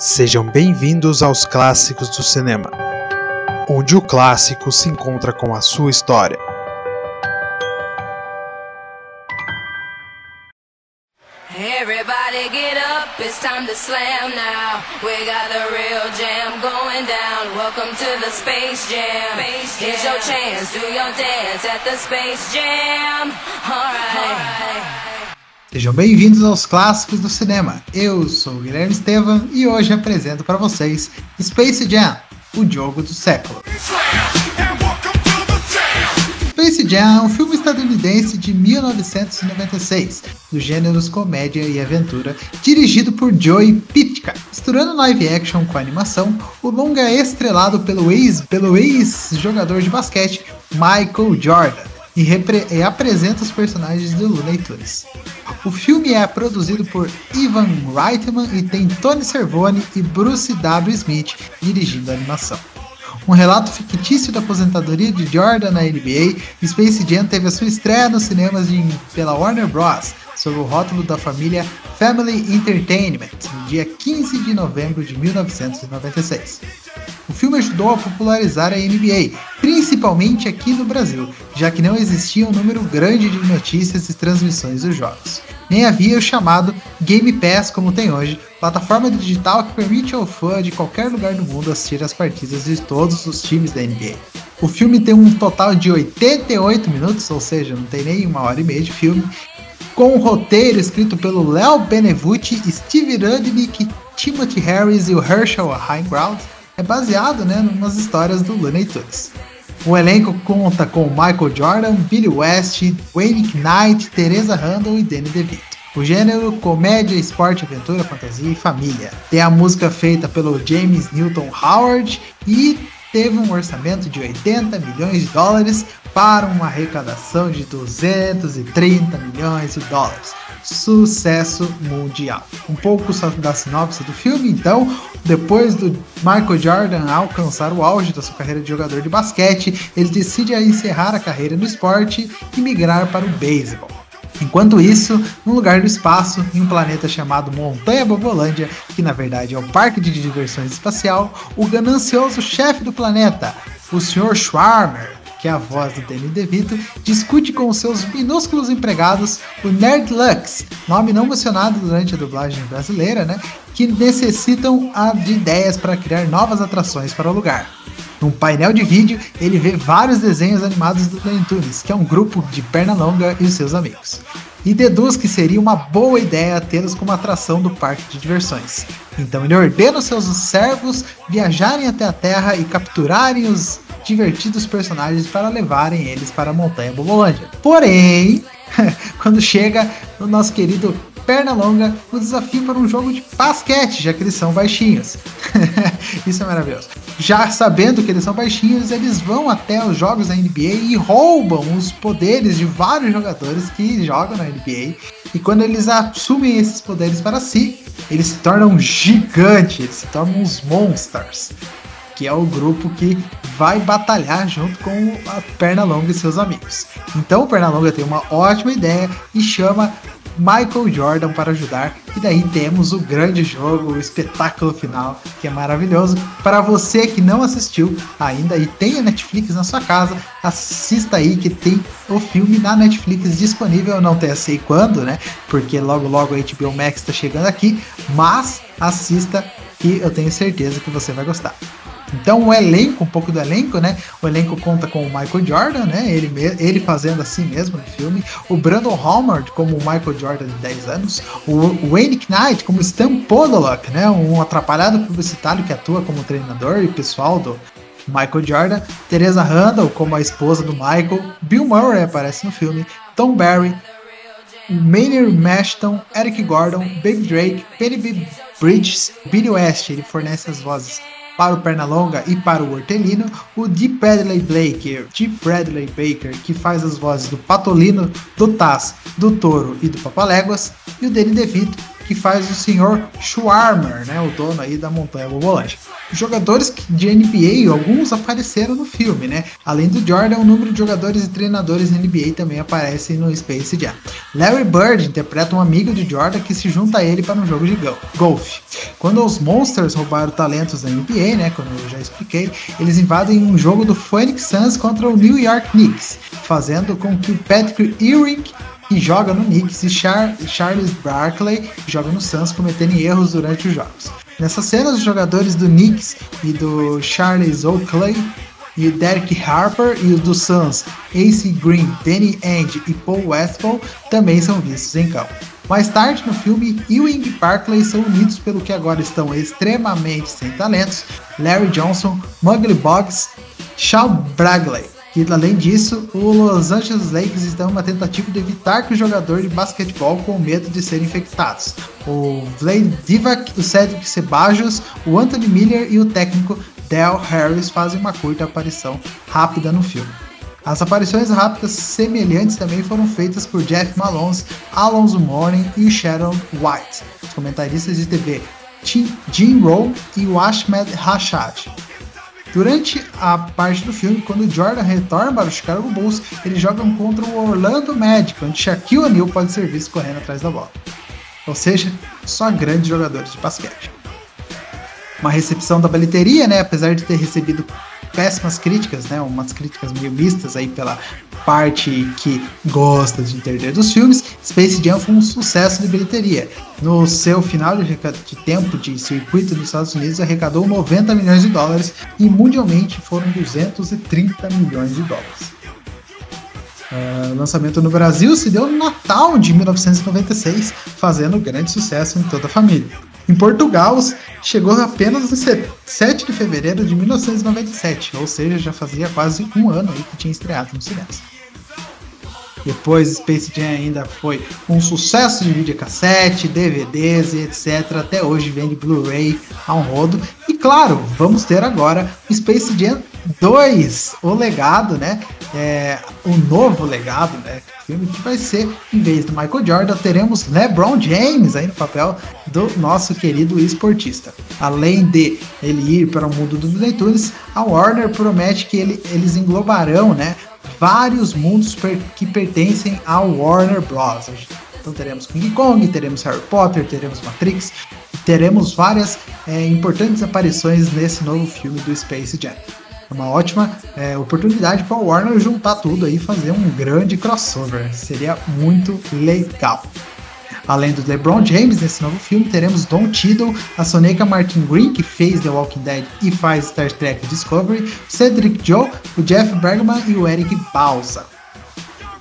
Sejam bem-vindos aos Clássicos do Cinema, onde o clássico se encontra com a sua história. Everybody get up, it's time to slam now. We got the real jam going down. Welcome to the Space Jam. Here's your chance, do your dance at the Space Jam. Alright. Sejam bem-vindos aos clássicos do cinema. Eu sou o Guilherme Estevam e hoje apresento para vocês Space Jam, o jogo do século. Space Jam é um filme estadunidense de 1996, dos gêneros comédia e aventura, dirigido por Joey Pitka. Misturando live action com animação, o longa é estrelado pelo ex-jogador ex de basquete Michael Jordan e, e apresenta os personagens do Tunes. O filme é produzido por Ivan Reitman e tem Tony Cervone e Bruce W. Smith dirigindo a animação. Um relato fictício da aposentadoria de Jordan na NBA, Space Jam teve a sua estreia nos cinemas de, pela Warner Bros. sob o rótulo da família Family Entertainment, no dia 15 de novembro de 1996. O filme ajudou a popularizar a NBA, principalmente aqui no Brasil, já que não existia um número grande de notícias e transmissões dos jogos. Nem havia o chamado Game Pass como tem hoje, plataforma digital que permite ao fã de qualquer lugar do mundo assistir as partidas de todos os times da NBA. O filme tem um total de 88 minutos, ou seja, não tem nem uma hora e meia de filme, com um roteiro escrito pelo Léo Benevuti, Steve Rudnick, Timothy Harris e o Herschel Highground é baseado né, nas histórias do Looney Tunes. O elenco conta com Michael Jordan, Billy West, Wayne Knight, Teresa Randall e Danny DeVito. O gênero comédia, esporte, aventura, fantasia e família. Tem a música feita pelo James Newton Howard e teve um orçamento de 80 milhões de dólares para uma arrecadação de 230 milhões de dólares sucesso mundial. Um pouco da sinopse do filme, então, depois do Michael Jordan alcançar o auge da sua carreira de jogador de basquete, ele decide encerrar a carreira no esporte e migrar para o beisebol. Enquanto isso, num lugar do espaço, em um planeta chamado Montanha Bobolândia, que na verdade é um parque de diversões espacial, o ganancioso chefe do planeta, o Sr. Schwarmer, que é a voz do Danny DeVito, discute com seus minúsculos empregados, o Nerd Lux, nome não mencionado durante a dublagem brasileira, né? Que necessitam de ideias para criar novas atrações para o lugar. Num painel de vídeo, ele vê vários desenhos animados do Looney Tunes, que é um grupo de perna longa e seus amigos. E deduz que seria uma boa ideia tê-los como atração do parque de diversões. Então ele ordena os seus servos viajarem até a Terra e capturarem os divertidos personagens para levarem eles para a Montanha Bobolândia. Porém, quando chega o nosso querido Pernalonga, o desafio para um jogo de basquete, já que eles são baixinhos. Isso é maravilhoso. Já sabendo que eles são baixinhos, eles vão até os jogos da NBA e roubam os poderes de vários jogadores que jogam na NBA. E quando eles assumem esses poderes para si, eles se tornam gigantes, eles se tornam uns monsters que é o grupo que vai batalhar junto com a Pernalonga e seus amigos. Então o Pernalonga tem uma ótima ideia e chama Michael Jordan para ajudar. E daí temos o grande jogo, o espetáculo final, que é maravilhoso. Para você que não assistiu ainda e tem a Netflix na sua casa, assista aí que tem o filme na Netflix disponível. Eu não sei quando, né? Porque logo logo a HBO Max está chegando aqui, mas assista e eu tenho certeza que você vai gostar. Então o elenco, um pouco do elenco, né? O elenco conta com o Michael Jordan, né? Ele, ele fazendo assim mesmo no filme. O Brandon Howard como o Michael Jordan de 10 anos. O Wayne Knight como Stan Podolak, né? Um atrapalhado publicitário que atua como treinador e pessoal do Michael Jordan. Teresa Randall como a esposa do Michael. Bill Murray aparece no filme. Tom Barry. Maynard Mashton, Eric Gordon, Baby Drake, Penny B. Bridges, Billy West, ele fornece as vozes para o Pernalonga e para o Hortelino, o Deep Bradley Baker, Deep Bradley Baker, que faz as vozes do Patolino, do Taz, do Toro e do Papaléguas, e o Danny DeVito, que faz o Sr. Schwarmer, né, o dono aí da montanha Bobolândia. Jogadores de NBA, alguns apareceram no filme, né? Além do Jordan, o número de jogadores e treinadores NBA também aparecem no Space Jam. Larry Bird interpreta um amigo de Jordan que se junta a ele para um jogo de golfe. Quando os Monsters roubaram talentos da NBA, né, como eu já expliquei, eles invadem um jogo do Phoenix Suns contra o New York Knicks, fazendo com que o Patrick Ewing que joga no Knicks, e Char Charles Barkley, que joga no Suns, cometendo erros durante os jogos. Nessa cena, os jogadores do Knicks e do Charles Oakley e Derek Harper e os do Suns, Ace Green, Danny Ainge e Paul Westphal também são vistos em campo. Mais tarde no filme, Ewing e Barkley são unidos pelo que agora estão extremamente sem talentos, Larry Johnson, Mugly Boggs, Shawn Bragley. E além disso, o Los Angeles Lakers está em uma tentativa de evitar que o jogador de basquetebol com medo de ser infectados. O Vlad Divac, o Cedric Sebajos, o Anthony Miller e o técnico Dale Harris fazem uma curta aparição rápida no filme. As aparições rápidas semelhantes também foram feitas por Jeff Malone, Alonso Mourning e Sharon White, os comentaristas de TV Jim Rowe e o Ahmed Rashad. Durante a parte do filme, quando Jordan retorna para o Chicago Bulls, eles jogam contra o Orlando Magic, onde Shaquille O'Neal pode ser visto correndo atrás da bola. Ou seja, só grandes jogadores de basquete. Uma recepção da bilheteria, né, apesar de ter recebido péssimas críticas, né, umas críticas meio mistas aí pela parte que gosta de entender dos filmes, Space Jam foi um sucesso de bilheteria. No seu final de, tempo de circuito nos Estados Unidos, arrecadou 90 milhões de dólares e mundialmente foram 230 milhões de dólares. Uh, lançamento no Brasil se deu no Natal de 1996, fazendo grande sucesso em toda a família. Em Portugal, chegou apenas no 7 de fevereiro de 1997, ou seja, já fazia quase um ano aí que tinha estreado nos cinemas. Depois Space Jam ainda foi um sucesso de videocassete, DVDs e etc. Até hoje vende Blu-ray a um rodo. E claro, vamos ter agora o Space Jam 2, o legado, né? É, o novo legado, né? Filme que vai ser, em vez do Michael Jordan, teremos LeBron James aí no papel do nosso querido esportista. Além de ele ir para o mundo dos leitores, a Warner promete que ele, eles englobarão, né? vários mundos per que pertencem ao Warner Bros. Então teremos King Kong, teremos Harry Potter, teremos Matrix, teremos várias é, importantes aparições nesse novo filme do Space Jam. É uma ótima é, oportunidade para o Warner juntar tudo aí e fazer um grande crossover. Seria muito legal. Além do LeBron James nesse novo filme, teremos Don Cheadle, a Soneca Martin Green, que fez The Walking Dead e faz Star Trek Discovery, Cedric Joe, o Jeff Bergman e o Eric Balsa.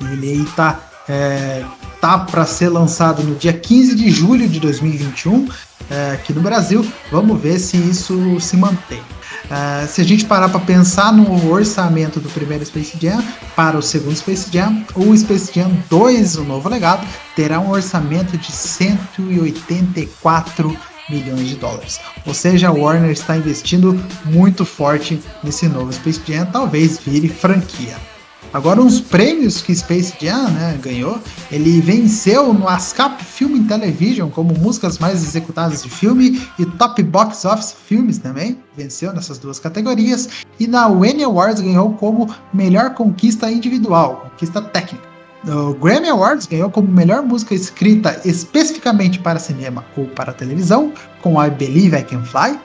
Ele aí tá, é, tá para ser lançado no dia 15 de julho de 2021 é, aqui no Brasil. Vamos ver se isso se mantém. Uh, se a gente parar para pensar no orçamento do primeiro Space Jam para o segundo Space Jam, o Space Jam 2, o novo legado, terá um orçamento de 184 milhões de dólares. Ou seja, a Warner está investindo muito forte nesse novo Space Jam, talvez vire franquia. Agora, uns prêmios que Space Jam né, ganhou, ele venceu no ASCAP Film Television como músicas mais executadas de filme e Top Box Office Filmes também, venceu nessas duas categorias, e na When Awards ganhou como melhor conquista individual, conquista técnica. O Grammy Awards ganhou como melhor música escrita especificamente para cinema ou para televisão, com I Believe I Can Fly,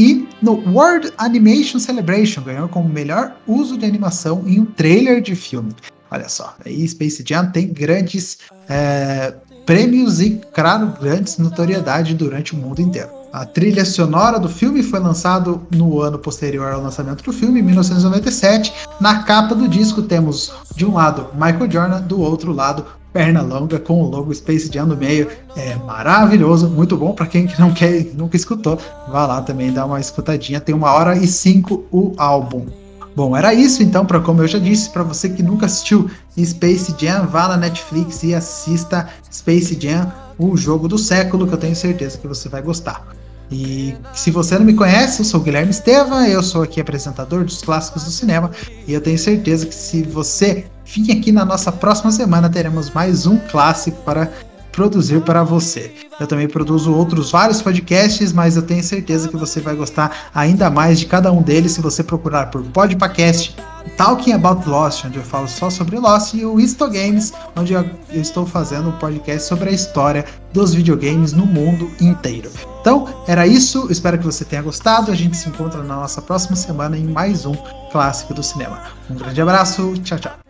e no World Animation Celebration ganhou como melhor uso de animação em um trailer de filme. Olha só, aí Space Jam tem grandes é, prêmios e, claro, grandes notoriedade durante o mundo inteiro. A trilha sonora do filme foi lançado no ano posterior ao lançamento do filme, em 1997. Na capa do disco temos, de um lado, Michael Jordan, do outro lado, perna longa com o logo Space Jam no meio. É maravilhoso, muito bom para quem não quer, nunca escutou. Vá lá também dar uma escutadinha. Tem uma hora e cinco o álbum. Bom, era isso então, para como eu já disse, para você que nunca assistiu Space Jam, vá na Netflix e assista Space Jam, o jogo do século, que eu tenho certeza que você vai gostar. E se você não me conhece, eu sou o Guilherme Estevam, eu sou aqui apresentador dos clássicos do cinema, e eu tenho certeza que se você vir aqui na nossa próxima semana, teremos mais um clássico para produzir para você. Eu também produzo outros vários podcasts, mas eu tenho certeza que você vai gostar ainda mais de cada um deles se você procurar por Podpacast, Talking About Lost, onde eu falo só sobre Lost, e o Isto Games, onde eu estou fazendo um podcast sobre a história dos videogames no mundo inteiro. Então, era isso. Espero que você tenha gostado. A gente se encontra na nossa próxima semana em mais um clássico do cinema. Um grande abraço. Tchau, tchau.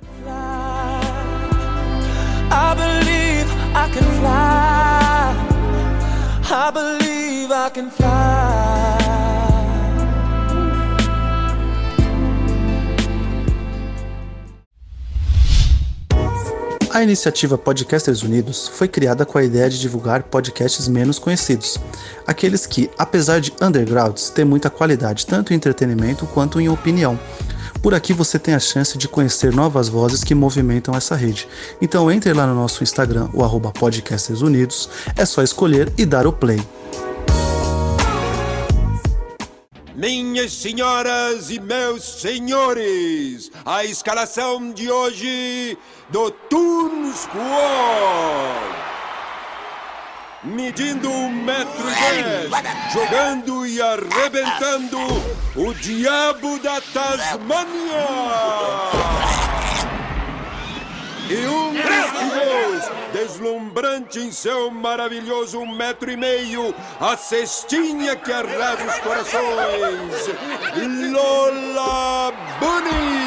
Fly. I believe I can fly. A iniciativa Podcasters Unidos foi criada com a ideia de divulgar podcasts menos conhecidos, aqueles que, apesar de undergrounds, têm muita qualidade tanto em entretenimento quanto em opinião. Por aqui você tem a chance de conhecer novas vozes que movimentam essa rede. Então entre lá no nosso Instagram, o arroba Podcasters Unidos, é só escolher e dar o play. Minhas senhoras e meus senhores, a escalação de hoje do Toon Squad. Medindo um metro e dez, jogando e arrebentando o diabo da Tasmânia. E um dos deslumbrante em seu maravilhoso um metro e meio, a cestinha que arrasa os corações, Lola Bunny.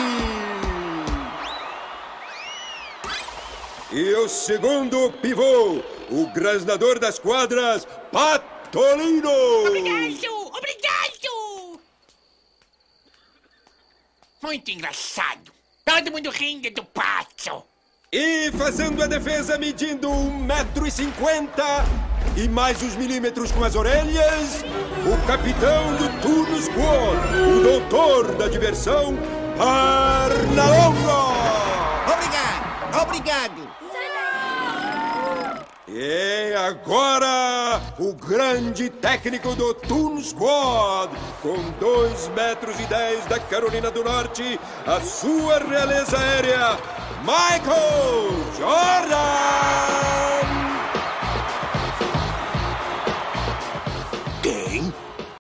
E o segundo pivô, o grasnador das quadras, Patolino. Obrigado, obrigado. Muito engraçado. Todo mundo rindo do pato. E fazendo a defesa medindo um metro e cinquenta e mais os milímetros com as orelhas, o capitão do Turno Squad, o doutor da diversão, Arnalonga! Obrigado, obrigado. E agora, o grande técnico do Toon Squad, com 2 metros e 10 da Carolina do Norte, a sua realeza aérea, Michael Jordan!